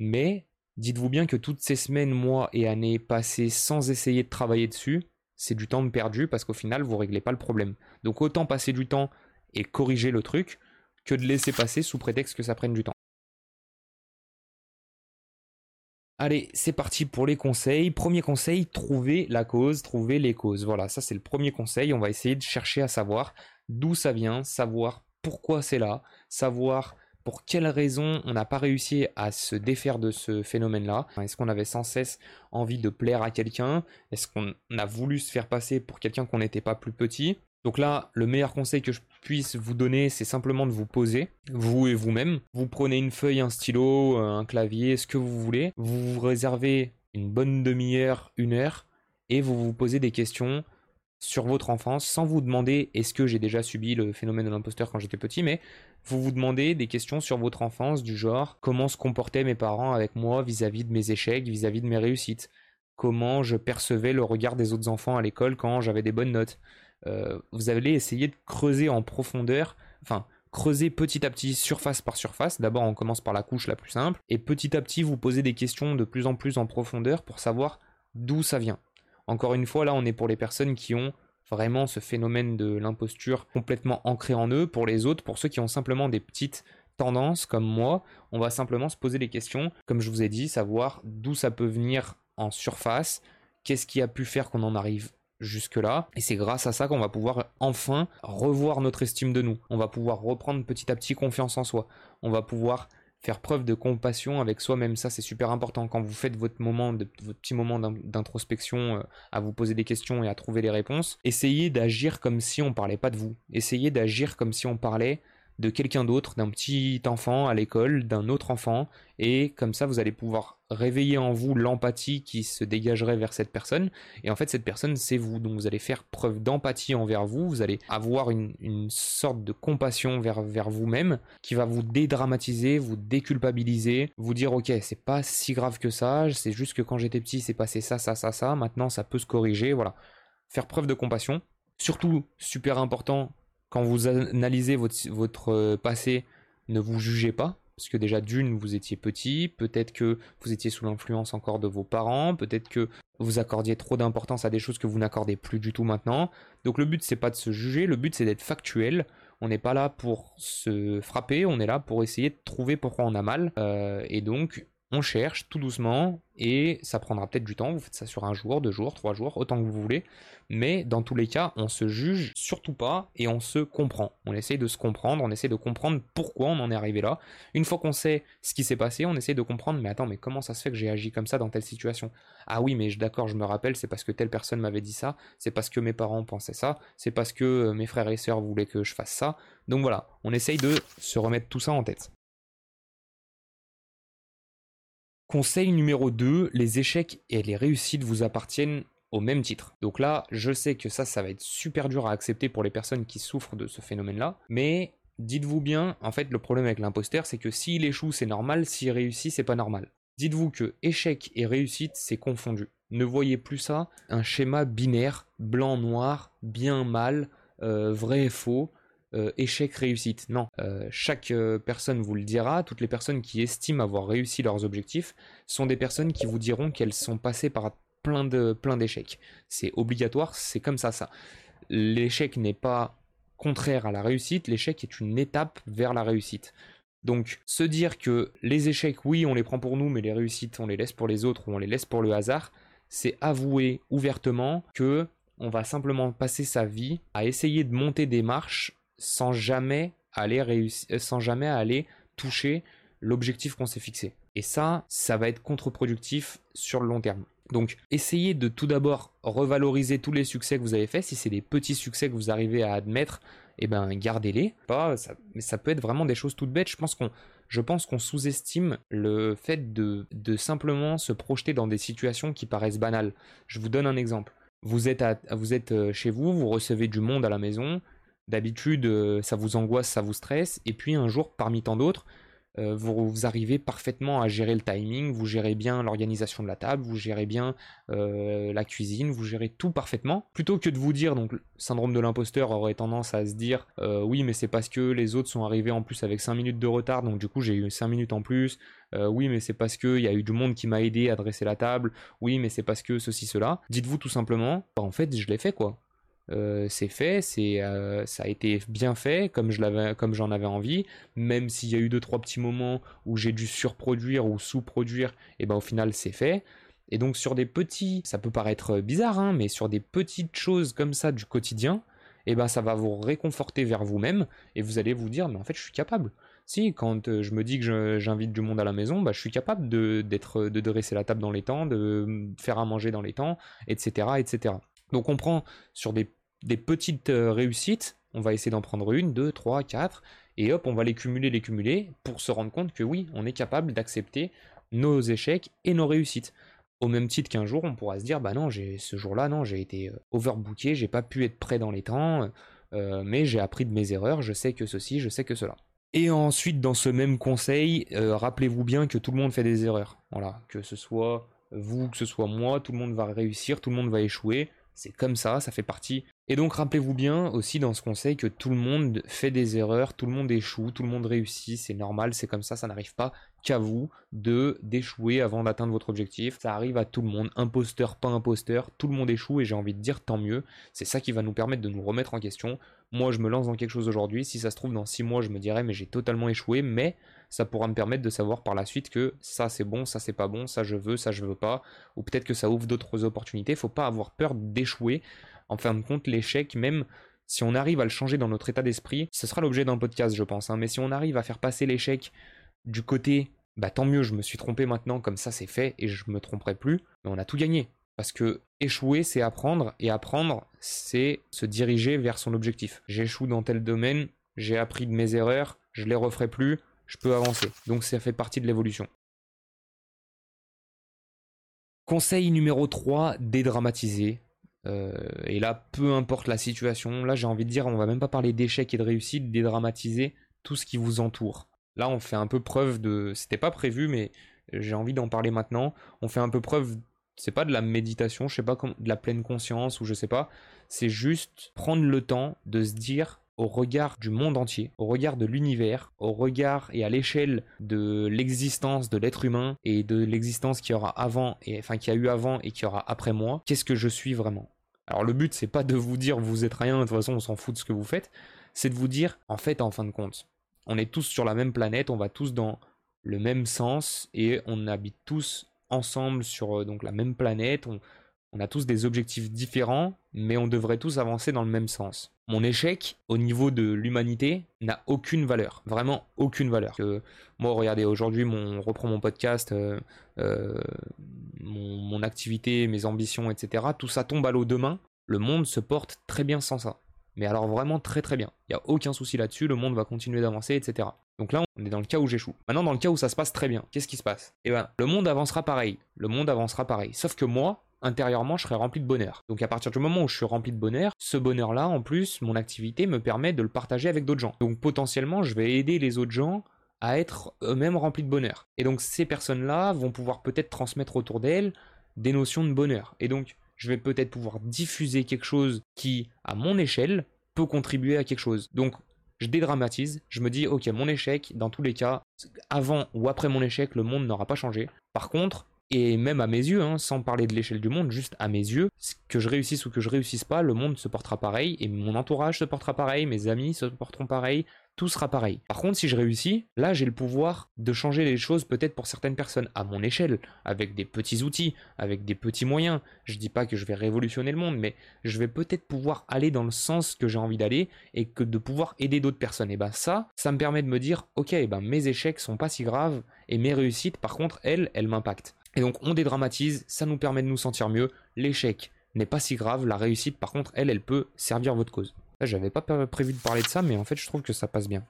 Mais dites-vous bien que toutes ces semaines, mois et années passées sans essayer de travailler dessus, c'est du temps perdu parce qu'au final, vous ne réglez pas le problème. Donc autant passer du temps et corriger le truc que de laisser passer sous prétexte que ça prenne du temps. Allez, c'est parti pour les conseils. Premier conseil, trouver la cause, trouver les causes. Voilà, ça c'est le premier conseil. On va essayer de chercher à savoir d'où ça vient, savoir pourquoi c'est là, savoir pour quelles raisons on n'a pas réussi à se défaire de ce phénomène-là? Est-ce qu'on avait sans cesse envie de plaire à quelqu'un? Est-ce qu'on a voulu se faire passer pour quelqu'un qu'on n'était pas plus petit? Donc là, le meilleur conseil que je puisse vous donner, c'est simplement de vous poser, vous et vous-même. Vous prenez une feuille, un stylo, un clavier, ce que vous voulez. Vous vous réservez une bonne demi-heure, une heure, et vous vous posez des questions sur votre enfance sans vous demander est-ce que j'ai déjà subi le phénomène de l'imposteur quand j'étais petit, mais vous vous demandez des questions sur votre enfance du genre comment se comportaient mes parents avec moi vis-à-vis de mes échecs, vis-à-vis de mes réussites, comment je percevais le regard des autres enfants à l'école quand j'avais des bonnes notes? Euh, vous allez essayer de creuser en profondeur, enfin creuser petit à petit surface par surface. D'abord on commence par la couche la plus simple et petit à petit vous posez des questions de plus en plus en profondeur pour savoir d'où ça vient encore une fois, là, on est pour les personnes qui ont vraiment ce phénomène de l'imposture complètement ancré en eux. Pour les autres, pour ceux qui ont simplement des petites tendances comme moi, on va simplement se poser des questions, comme je vous ai dit, savoir d'où ça peut venir en surface, qu'est-ce qui a pu faire qu'on en arrive jusque-là. Et c'est grâce à ça qu'on va pouvoir enfin revoir notre estime de nous. On va pouvoir reprendre petit à petit confiance en soi. On va pouvoir faire preuve de compassion avec soi-même. Ça, c'est super important quand vous faites votre moment, de, votre petit moment d'introspection, euh, à vous poser des questions et à trouver les réponses. Essayez d'agir comme si on parlait pas de vous. Essayez d'agir comme si on parlait de quelqu'un d'autre, d'un petit enfant à l'école, d'un autre enfant, et comme ça vous allez pouvoir réveiller en vous l'empathie qui se dégagerait vers cette personne, et en fait cette personne c'est vous, donc vous allez faire preuve d'empathie envers vous, vous allez avoir une, sorte de compassion vers, vers vous-même qui va vous dédramatiser, vous déculpabiliser, vous dire ok c'est pas si grave que ça, c'est juste que quand j'étais petit c'est passé ça, ça, ça, ça, maintenant ça peut se corriger, voilà. Faire preuve de compassion. Surtout, super important, quand vous analysez votre, euh, passé, ne vous jugez pas. Parce que déjà d'une, vous étiez petit, peut-être que vous étiez sous l'influence encore de vos parents, peut-être que vous accordiez trop d'importance à des choses que vous n'accordez plus du tout maintenant. Donc le but c'est pas de se juger, le but c'est d'être factuel. On n'est pas là pour se frapper, on est là pour essayer de trouver pourquoi on a mal. Euh, et donc on cherche tout doucement et ça prendra peut-être du temps. Vous faites ça sur un jour, deux jours, trois jours, autant que vous voulez. Mais dans tous les cas, on se juge surtout pas et on se comprend. On essaye de se comprendre, on essaie de comprendre pourquoi on en est arrivé là. Une fois qu'on sait ce qui s'est passé, on essaie de comprendre, mais attends, mais comment ça se fait que j'ai agi comme ça dans telle situation? Ah oui, mais d'accord, je me rappelle, c'est parce que telle personne m'avait dit ça, c'est parce que mes parents pensaient ça, c'est parce que euh, mes frères et sœurs voulaient que je fasse ça. Donc voilà, on essaye de se remettre tout ça en tête. Conseil numéro 2, les échecs et les réussites vous appartiennent au même titre. Donc là, je sais que ça, ça va être super dur à accepter pour les personnes qui souffrent de ce phénomène-là, mais dites-vous bien, en fait, le problème avec l'imposteur, c'est que s'il échoue, c'est normal, s'il réussit, c'est pas normal. Dites-vous que échec et réussite, c'est confondu. Ne voyez plus ça un schéma binaire, blanc-noir, bien mal, euh, vrai et faux. Euh, échec réussite. Non, euh, chaque euh, personne vous le dira. Toutes les personnes qui estiment avoir réussi leurs objectifs sont des personnes qui vous diront qu'elles sont passées par plein de plein d'échecs. C'est obligatoire, c'est comme ça ça. L'échec n'est pas contraire à la réussite, l'échec est une étape vers la réussite. Donc se dire que les échecs, oui, on les prend pour nous, mais les réussites, on les laisse pour les autres ou on les laisse pour le hasard, c'est avouer ouvertement que on va simplement passer sa vie à essayer de monter des marches sans jamais aller réussir, euh, sans jamais aller toucher l'objectif qu'on s'est fixé. Et ça, ça va être contre-productif sur le long terme. Donc, essayez de tout d'abord revaloriser tous les succès que vous avez faits. Si c'est des petits succès que vous arrivez à admettre, eh ben, gardez-les. Pas, ça, peut être vraiment des choses toutes bêtes. Je pense qu'on, je pense qu'on sous-estime le fait de, de simplement se projeter dans des situations qui paraissent banales. Je vous donne un exemple. Vous êtes, vous êtes euh, chez vous, vous recevez du monde à la maison. D'habitude, euh, ça vous angoisse, ça vous stresse. Et puis un jour, parmi tant d'autres, euh, vous, arrivez parfaitement à gérer le timing, vous gérez bien l'organisation de la table, vous gérez bien euh, la cuisine, vous gérez tout parfaitement. Plutôt que de vous dire, donc le syndrome de l'imposteur aurait tendance à se dire oui mais c'est parce que les autres sont arrivés en plus avec 5 minutes de retard, donc du coup j'ai eu 5 minutes en plus, oui mais c'est parce qu'il y a eu du monde qui m'a aidé à dresser la table, oui mais c'est parce que ceci, cela. Dites-vous tout simplement, bah, en fait je l'ai fait quoi. Euh, c'est fait, c'est, euh, ça a été bien fait comme je l'avais, comme j'en avais envie. Même s'il y a eu deux trois petits moments où j'ai dû surproduire ou sous-produire, et ben au final c'est fait. Et donc sur des petits, ça peut paraître bizarre, hein, mais sur des petites choses comme ça du quotidien, et ben ça va vous réconforter vers vous-même et vous allez vous dire mais en fait je suis capable. Si quand euh, je me dis que j'invite du monde à la maison, bah, je suis capable de, de dresser la table dans les temps, de faire à manger dans les temps, etc., etc. Donc on prend sur des des petites euh, réussites, on va essayer d'en prendre une, deux, trois, quatre, et hop, on va les cumuler, les cumuler, pour se rendre compte que oui, on est capable d'accepter nos échecs et nos réussites. Au même titre qu'un jour, on pourra se dire, bah non, j'ai ce jour-là, non, j'ai été euh, overbooké, j'ai pas pu être prêt dans les temps, euh, mais j'ai appris de mes erreurs, je sais que ceci, je sais que cela. Et ensuite, dans ce même conseil, rappelez-vous bien que tout le monde fait des erreurs. Voilà, que ce soit vous, que ce soit moi, tout le monde va réussir, tout le monde va échouer. C'est comme ça, ça fait partie et donc rappelez-vous bien aussi dans ce conseil que tout le monde fait des erreurs, tout le monde échoue, tout le monde réussit, c'est normal, c'est comme ça, ça n'arrive pas qu'à vous de d'échouer avant d'atteindre votre objectif. Ça arrive à tout le monde, imposteur, pas imposteur, tout le monde échoue et j'ai envie de dire tant mieux. C'est ça qui va nous permettre de nous remettre en question. Moi je me lance dans quelque chose aujourd'hui, si ça se trouve dans 6 mois je me dirais mais j'ai totalement échoué, mais ça pourra me permettre de savoir par la suite que ça c'est bon, ça c'est pas bon, ça je veux, ça je veux pas, ou peut-être que ça ouvre d'autres opportunités. Faut pas avoir peur d'échouer en fin de compte, l'échec, même si on arrive à le changer dans notre état d'esprit, ce sera l'objet d'un podcast, je pense. Hein, mais si on arrive à faire passer l'échec du côté, bah tant mieux, je me suis trompé maintenant, comme ça c'est fait et je me tromperai plus, mais on a tout gagné. Parce que échouer, c'est apprendre, et apprendre, c'est se diriger vers son objectif. J'échoue dans tel domaine, j'ai appris de mes erreurs, je les referai plus, je peux avancer. Donc ça fait partie de l'évolution. Conseil numéro 3, dédramatiser. Euh, et là, peu importe la situation, là j'ai envie de dire, on va même pas parler d'échec et de réussite, dédramatiser tout ce qui vous entoure. Là, on fait un peu preuve de. C'était pas prévu, mais j'ai envie d'en parler maintenant. On fait un peu preuve. C'est pas de la méditation, je sais pas, de la pleine conscience ou je sais pas. C'est juste prendre le temps de se dire au regard du monde entier, au regard de l'univers, au regard et à l'échelle de l'existence de l'être humain et de l'existence qui aura avant et enfin qui a eu avant et qui aura après moi, qu'est-ce que je suis vraiment? Alors le but c'est pas de vous dire vous êtes rien, de toute façon on s'en fout de ce que vous faites, c'est de vous dire en fait en fin de compte, on est tous sur la même planète, on va tous dans le même sens et on habite tous ensemble sur euh, donc la même planète, on a tous des objectifs différents, mais on devrait tous avancer dans le même sens. Mon échec, au niveau de l'humanité, n'a aucune valeur. Vraiment aucune valeur. moi, regardez, aujourd'hui, on reprend mon podcast, euh, euh, mon, activité, mes ambitions, etc. Tout ça tombe à l'eau demain. Le monde se porte très bien sans ça. Mais alors vraiment très très bien. Il n'y a aucun souci là-dessus, le monde va continuer d'avancer, etc. Donc là, on est dans le cas où j'échoue. Maintenant, dans le cas où ça se passe très bien, qu'est-ce qui se passe? Eh bien, le monde avancera pareil. Le monde avancera pareil. Sauf que moi, intérieurement, je serai rempli de bonheur. Donc à partir du moment où je suis rempli de bonheur, ce bonheur-là, en plus, mon activité me permet de le partager avec d'autres gens. Donc potentiellement, je vais aider les autres gens à être eux-mêmes remplis de bonheur. Et donc ces personnes-là vont pouvoir peut-être transmettre autour d'elles des notions de bonheur. Et donc je vais peut-être pouvoir diffuser quelque chose qui, à mon échelle, peut contribuer à quelque chose. Donc je dédramatise, je me dis, ok, mon échec, dans tous les cas, avant ou après mon échec, le monde n'aura pas changé. Par contre, et même à mes yeux, hein, sans parler de l'échelle du monde, juste à mes yeux, que je réussisse ou que je réussisse pas, le monde se portera pareil, et mon entourage se portera pareil, mes amis se porteront pareil, tout sera pareil. Par contre, si je réussis, là, j'ai le pouvoir de changer les choses peut-être pour certaines personnes à mon échelle, avec des petits outils, avec des petits moyens. Je dis pas que je vais révolutionner le monde, mais je vais peut-être pouvoir aller dans le sens que j'ai envie d'aller et que de pouvoir aider d'autres personnes. Et ben ça, ça me permet de me dire, ok, ben mes échecs sont pas si graves et mes réussites, par contre, elles, elles m'impactent. Et donc on dédramatise, ça nous permet de nous sentir mieux. L'échec n'est pas si grave, la réussite, par contre, elle, elle peut servir votre cause. J'avais pas prévu de parler de ça, mais en fait, je trouve que ça passe bien.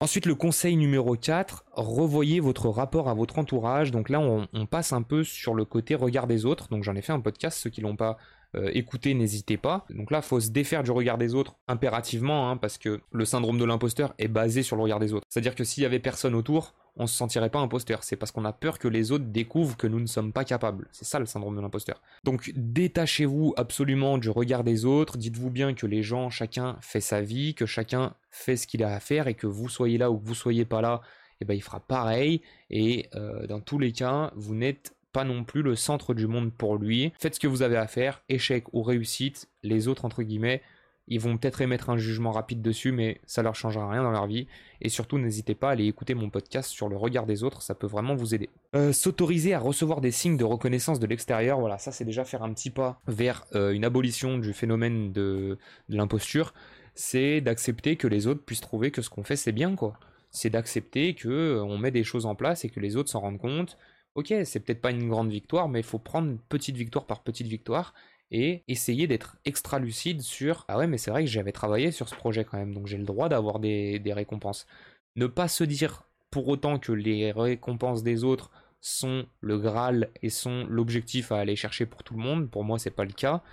Ensuite, le conseil numéro 4, revoyez votre rapport à votre entourage. Donc là, on, passe un peu sur le côté regard des autres. Donc j'en ai fait un podcast, ceux qui l'ont pas euh, écouté, n'hésitez pas. Donc là, faut se défaire du regard des autres impérativement, hein, parce que le syndrome de l'imposteur est basé sur le regard des autres. C'est-à-dire que s'il y avait personne autour, on se sentirait pas imposteur. C'est parce qu'on a peur que les autres découvrent que nous ne sommes pas capables. C'est ça le syndrome de l'imposteur. Donc détachez-vous absolument du regard des autres. Dites-vous bien que les gens, chacun fait sa vie, que chacun fait ce qu'il a à faire et que vous soyez là ou que vous soyez pas là, eh ben, il fera pareil. Et euh, dans tous les cas, vous n'êtes pas non plus le centre du monde pour lui. Faites ce que vous avez à faire, échec ou réussite, les autres entre guillemets ils vont peut-être émettre un jugement rapide dessus, mais ça leur changera rien dans leur vie. Et surtout, n'hésitez pas à aller écouter mon podcast sur le regard des autres, ça peut vraiment vous aider. Euh, s'autoriser à recevoir des signes de reconnaissance de l'extérieur, voilà, ça c'est déjà faire un petit pas vers euh, une abolition du phénomène de, l'imposture. C'est d'accepter que les autres puissent trouver que ce qu'on fait c'est bien, quoi. C'est d'accepter que euh, on met des choses en place et que les autres s'en rendent compte. Ok, c'est peut-être pas une grande victoire, mais il faut prendre petite victoire par petite victoire et essayer d'être extra lucide sur ah ouais mais c'est vrai que j'avais travaillé sur ce projet quand même donc j'ai le droit d'avoir des, récompenses. Ne pas se dire pour autant que les récompenses des autres sont le graal et sont l'objectif à aller chercher pour tout le monde pour moi c'est pas le cas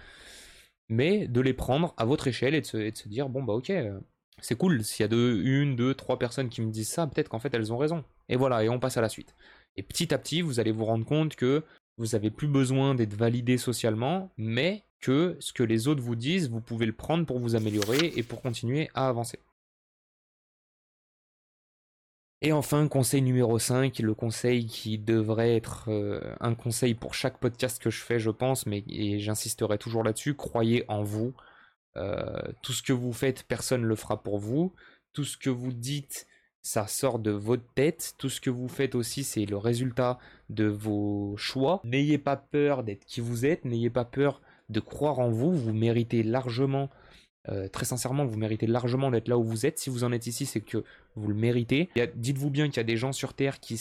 mais de les prendre à votre échelle et de se, dire bon bah ok euh, c'est cool s'il y a deux, une, deux, trois personnes qui me disent ça peut-être qu'en fait elles ont raison. Et voilà et on passe à la suite et petit à petit, vous allez vous rendre compte que vous n'avez plus besoin d'être validé socialement, mais que ce que les autres vous disent, vous pouvez le prendre pour vous améliorer et pour continuer à avancer. Et enfin, conseil numéro 5, le conseil qui devrait être euh, un conseil pour chaque podcast que je fais, je pense, mais j'insisterai toujours là-dessus, croyez en vous. Euh, tout ce que vous faites, personne ne le fera pour vous. Tout ce que vous dites, ça sort de votre tête. Tout ce que vous faites aussi, c'est le résultat de vos choix. N'ayez pas peur d'être qui vous êtes, n'ayez pas peur de croire en vous. Vous méritez largement, euh, très sincèrement, vous méritez largement d'être là où vous êtes. Si vous en êtes ici, c'est que vous le méritez. Dites-vous bien qu'il y a des gens sur Terre qui,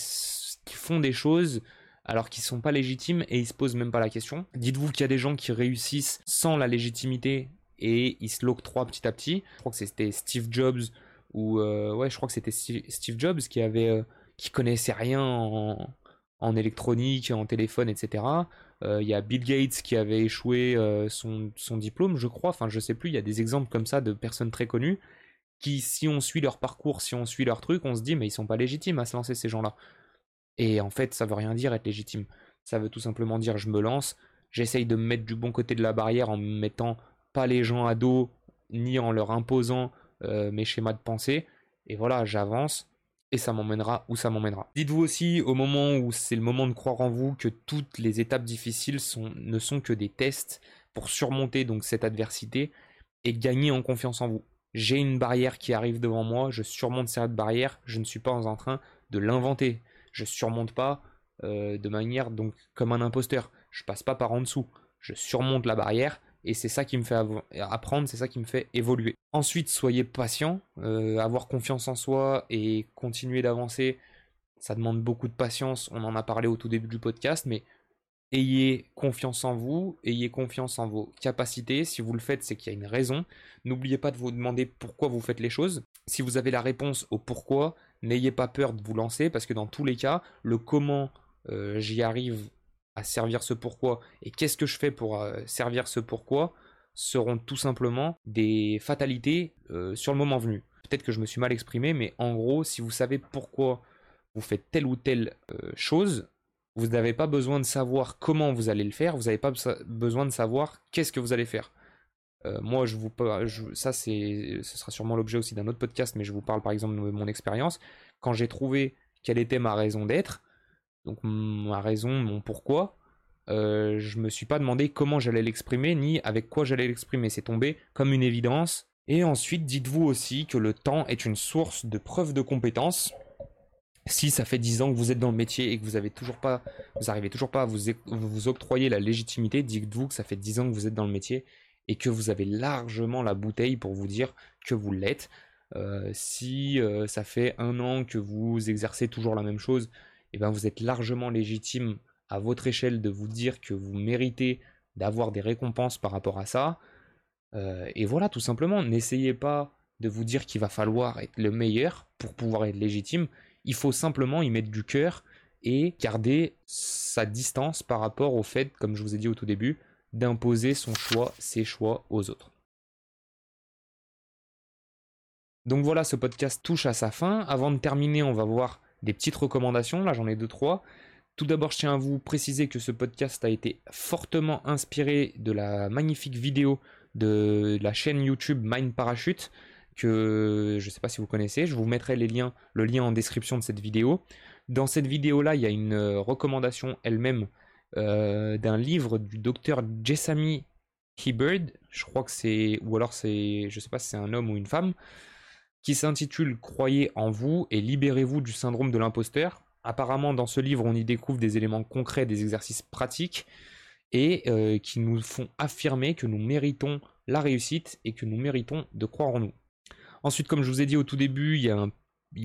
font des choses alors qu'ils sont pas légitimes et ils se posent même pas la question. Dites-vous qu'il y a des gens qui réussissent sans la légitimité et ils se l'octroient petit à petit. Je crois que c'était Steve Jobs ou euh, ouais, je crois que c'était Steve Jobs qui avait, euh, connaissait rien en, électronique, en téléphone, etc. Euh, il y a Bill Gates qui avait échoué son, diplôme, je crois. Enfin, je sais plus. Il y a des exemples comme ça de personnes très connues qui, si on suit leur parcours, si on suit leur truc, on se dit mais ils sont pas légitimes à se lancer ces gens-là. Et en fait, ça veut rien dire être légitime. Ça veut tout simplement dire je me lance, j'essaye de me mettre du bon côté de la barrière en me mettant pas les gens à dos, ni en leur imposant euh, mes schémas de pensée. Et voilà, j'avance et ça m'emmènera où ça m'emmènera. Dites-vous aussi au moment où c'est le moment de croire en vous que toutes les étapes difficiles sont, ne sont que des tests pour surmonter donc cette adversité et gagner en confiance en vous. J'ai une barrière qui arrive devant moi, je surmonte cette barrière, je ne suis pas en train de l'inventer. Je surmonte pas euh, de manière donc comme un imposteur. Je passe pas par en dessous. Je surmonte la barrière et c'est ça qui me fait apprendre, c'est ça qui me fait évoluer. Ensuite, soyez patient, euh, avoir confiance en soi et continuer d'avancer, ça demande beaucoup de patience, on en a parlé au tout début du podcast, mais ayez confiance en vous, ayez confiance en vos capacités, si vous le faites, c'est qu'il y a une raison. N'oubliez pas de vous demander pourquoi vous faites les choses. Si vous avez la réponse au pourquoi, n'ayez pas peur de vous lancer, parce que dans tous les cas, le comment euh, j'y arrive à servir ce pourquoi et qu'est-ce que je fais pour euh, servir ce pourquoi seront tout simplement des fatalités euh, sur le moment venu. Peut-être que je me suis mal exprimé, mais en gros, si vous savez pourquoi vous faites telle ou telle euh, chose, vous n'avez pas besoin de savoir comment vous allez le faire, vous n'avez pas besoin de savoir qu'est-ce que vous allez faire. moi, je vous ça c'est, ce sera sûrement l'objet aussi d'un autre podcast, mais je vous parle par exemple de mon expérience. Quand j'ai trouvé quelle était ma raison d'être, donc ma raison, mon pourquoi, euh, je me suis pas demandé comment j'allais l'exprimer ni avec quoi j'allais l'exprimer. C'est tombé comme une évidence Et ensuite, dites-vous aussi que le temps est une source de preuve de compétence. Si ça fait 10 ans que vous êtes dans le métier et que vous avez toujours pas, vous toujours pas à vous, octroyer la légitimité, dites-vous que ça fait 10 ans que vous êtes dans le métier et que vous avez largement la bouteille pour vous dire que vous l'êtes. Euh, si euh, ça fait un an que vous exercez toujours la même chose, eh ben vous êtes largement légitime à votre échelle de vous dire que vous méritez d'avoir des récompenses par rapport à ça. Euh, et voilà, tout simplement, n'essayez pas de vous dire qu'il va falloir être le meilleur pour pouvoir être légitime. Il faut simplement y mettre du cœur et garder sa distance par rapport au fait, comme je vous ai dit au tout début, d'imposer son choix, ses choix aux autres. Donc voilà, ce podcast touche à sa fin. Avant de terminer, on va voir des petites recommandations. Là, j'en ai deux, trois. Tout d'abord, je tiens à vous préciser que ce podcast a été fortement inspiré de la magnifique vidéo de la chaîne YouTube Mind Parachute que je ne sais pas si vous connaissez. Je vous mettrai les liens, le lien en description de cette vidéo. Dans cette vidéo-là, il y a une euh, recommandation elle-même euh, d'un livre du docteur Jessamy Hibbard. Je crois que c'est, ou alors c'est, je sais pas si c'est un homme ou une femme, qui s'intitule Croyez en vous et libérez-vous du syndrome de l'imposteur. Apparemment, dans ce livre, on y découvre des éléments concrets, des exercices pratiques et euh, qui nous font affirmer que nous méritons la réussite et que nous méritons de croire en nous. Ensuite, comme je vous ai dit au tout début, il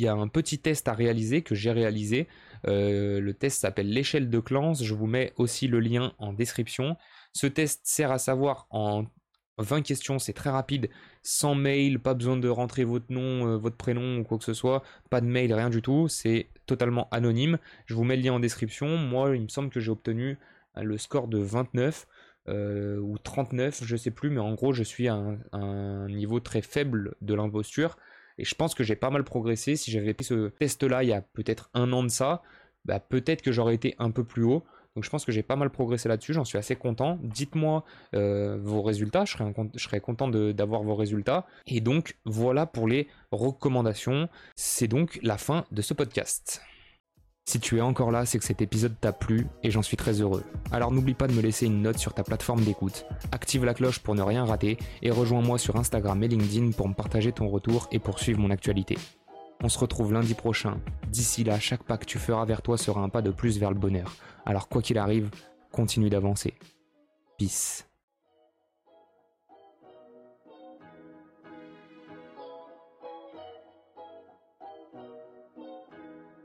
y a un, petit test à réaliser que j'ai réalisé. Euh, le test s'appelle l'échelle de Clance. Je vous mets aussi le lien en description. Ce test sert à savoir en 20 questions, c'est très rapide, sans mail, pas besoin de rentrer votre nom, euh, votre prénom ou quoi que ce soit, pas de mail, rien du tout, c'est totalement anonyme. Je vous mets le lien en description. Moi, il me semble que j'ai obtenu le score de 29 euh, ou 39, je sais plus, mais en gros, je suis à un, niveau très faible de l'imposture. Et je pense que j'ai pas mal progressé. Si j'avais pris ce test-là il y a peut-être un an de ça, bah, peut-être que j'aurais été un peu plus haut. Donc je pense que j'ai pas mal progressé là-dessus, j'en suis assez content. Dites-moi euh, vos résultats, je serais, je serais content d'avoir vos résultats. Et donc voilà pour les recommandations. C'est donc la fin de ce podcast. Si tu es encore là, c'est que cet épisode t'a plu et j'en suis très heureux. Alors n'oublie pas de me laisser une note sur ta plateforme d'écoute, active la cloche pour ne rien rater et rejoins-moi sur Instagram et LinkedIn pour me partager ton retour et pour suivre mon actualité. On se retrouve lundi prochain. D'ici là, chaque pas que tu feras vers toi sera un pas de plus vers le bonheur. Alors quoi qu'il arrive, continue d'avancer. Peace.